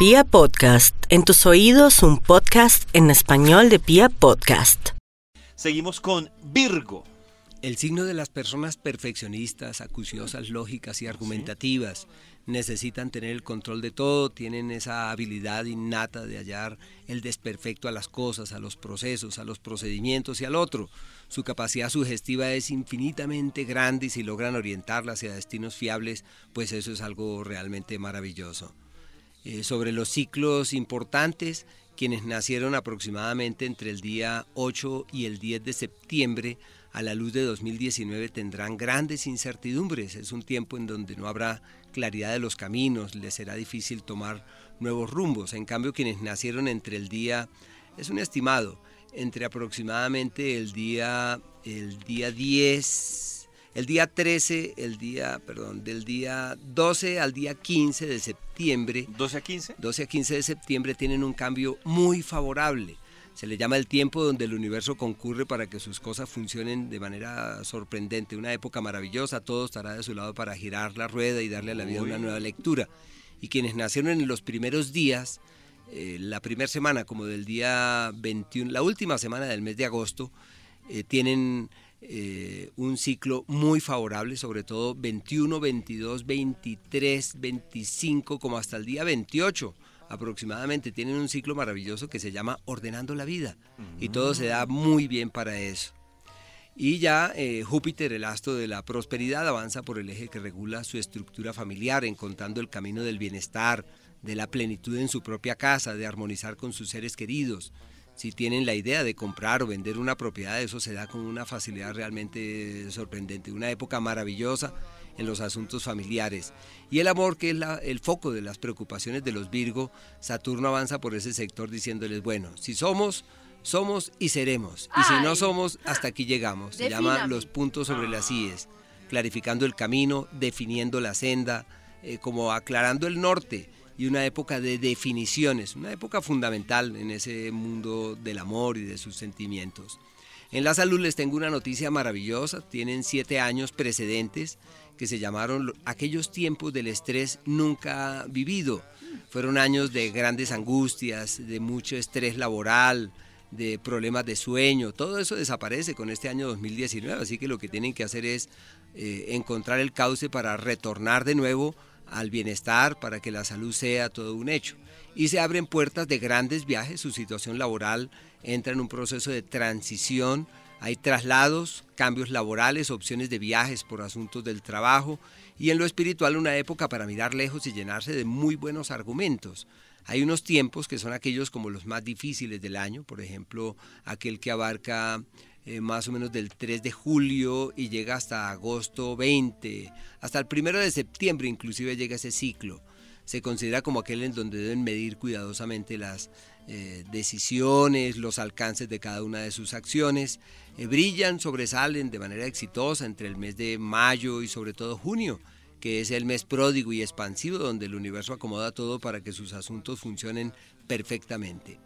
Pia Podcast, en tus oídos un podcast en español de Pia Podcast. Seguimos con Virgo. El signo de las personas perfeccionistas, acuciosas, lógicas y argumentativas. Necesitan tener el control de todo, tienen esa habilidad innata de hallar el desperfecto a las cosas, a los procesos, a los procedimientos y al otro. Su capacidad sugestiva es infinitamente grande y si logran orientarla hacia destinos fiables, pues eso es algo realmente maravilloso. Eh, sobre los ciclos importantes, quienes nacieron aproximadamente entre el día 8 y el 10 de septiembre, a la luz de 2019 tendrán grandes incertidumbres. Es un tiempo en donde no habrá claridad de los caminos, les será difícil tomar nuevos rumbos. En cambio, quienes nacieron entre el día, es un estimado, entre aproximadamente el día, el día 10 el día 13, el día, perdón, del día 12 al día 15 de septiembre. ¿12 a 15? 12 a 15 de septiembre tienen un cambio muy favorable. Se le llama el tiempo donde el universo concurre para que sus cosas funcionen de manera sorprendente. Una época maravillosa, todo estará de su lado para girar la rueda y darle a la vida una nueva lectura. Y quienes nacieron en los primeros días, eh, la primera semana como del día 21, la última semana del mes de agosto, eh, tienen eh, un ciclo muy favorable, sobre todo 21, 22, 23, 25, como hasta el día 28 aproximadamente. Tienen un ciclo maravilloso que se llama Ordenando la Vida y todo se da muy bien para eso. Y ya eh, Júpiter, el astro de la prosperidad, avanza por el eje que regula su estructura familiar, encontrando el camino del bienestar, de la plenitud en su propia casa, de armonizar con sus seres queridos, si tienen la idea de comprar o vender una propiedad, eso se da con una facilidad realmente sorprendente, una época maravillosa en los asuntos familiares. Y el amor, que es el foco de las preocupaciones de los Virgo, Saturno avanza por ese sector diciéndoles, bueno, si somos, somos y seremos. Y si no somos, hasta aquí llegamos. Se llama los puntos sobre las IES, clarificando el camino, definiendo la senda, eh, como aclarando el norte y una época de definiciones, una época fundamental en ese mundo del amor y de sus sentimientos. En la salud les tengo una noticia maravillosa, tienen siete años precedentes que se llamaron aquellos tiempos del estrés nunca vivido. Fueron años de grandes angustias, de mucho estrés laboral, de problemas de sueño, todo eso desaparece con este año 2019, así que lo que tienen que hacer es eh, encontrar el cauce para retornar de nuevo al bienestar, para que la salud sea todo un hecho. Y se abren puertas de grandes viajes, su situación laboral entra en un proceso de transición, hay traslados, cambios laborales, opciones de viajes por asuntos del trabajo y en lo espiritual una época para mirar lejos y llenarse de muy buenos argumentos. Hay unos tiempos que son aquellos como los más difíciles del año, por ejemplo, aquel que abarca eh, más o menos del 3 de julio y llega hasta agosto 20, hasta el 1 de septiembre inclusive llega ese ciclo. Se considera como aquel en donde deben medir cuidadosamente las eh, decisiones, los alcances de cada una de sus acciones. Eh, brillan, sobresalen de manera exitosa entre el mes de mayo y sobre todo junio, que es el mes pródigo y expansivo donde el universo acomoda todo para que sus asuntos funcionen perfectamente.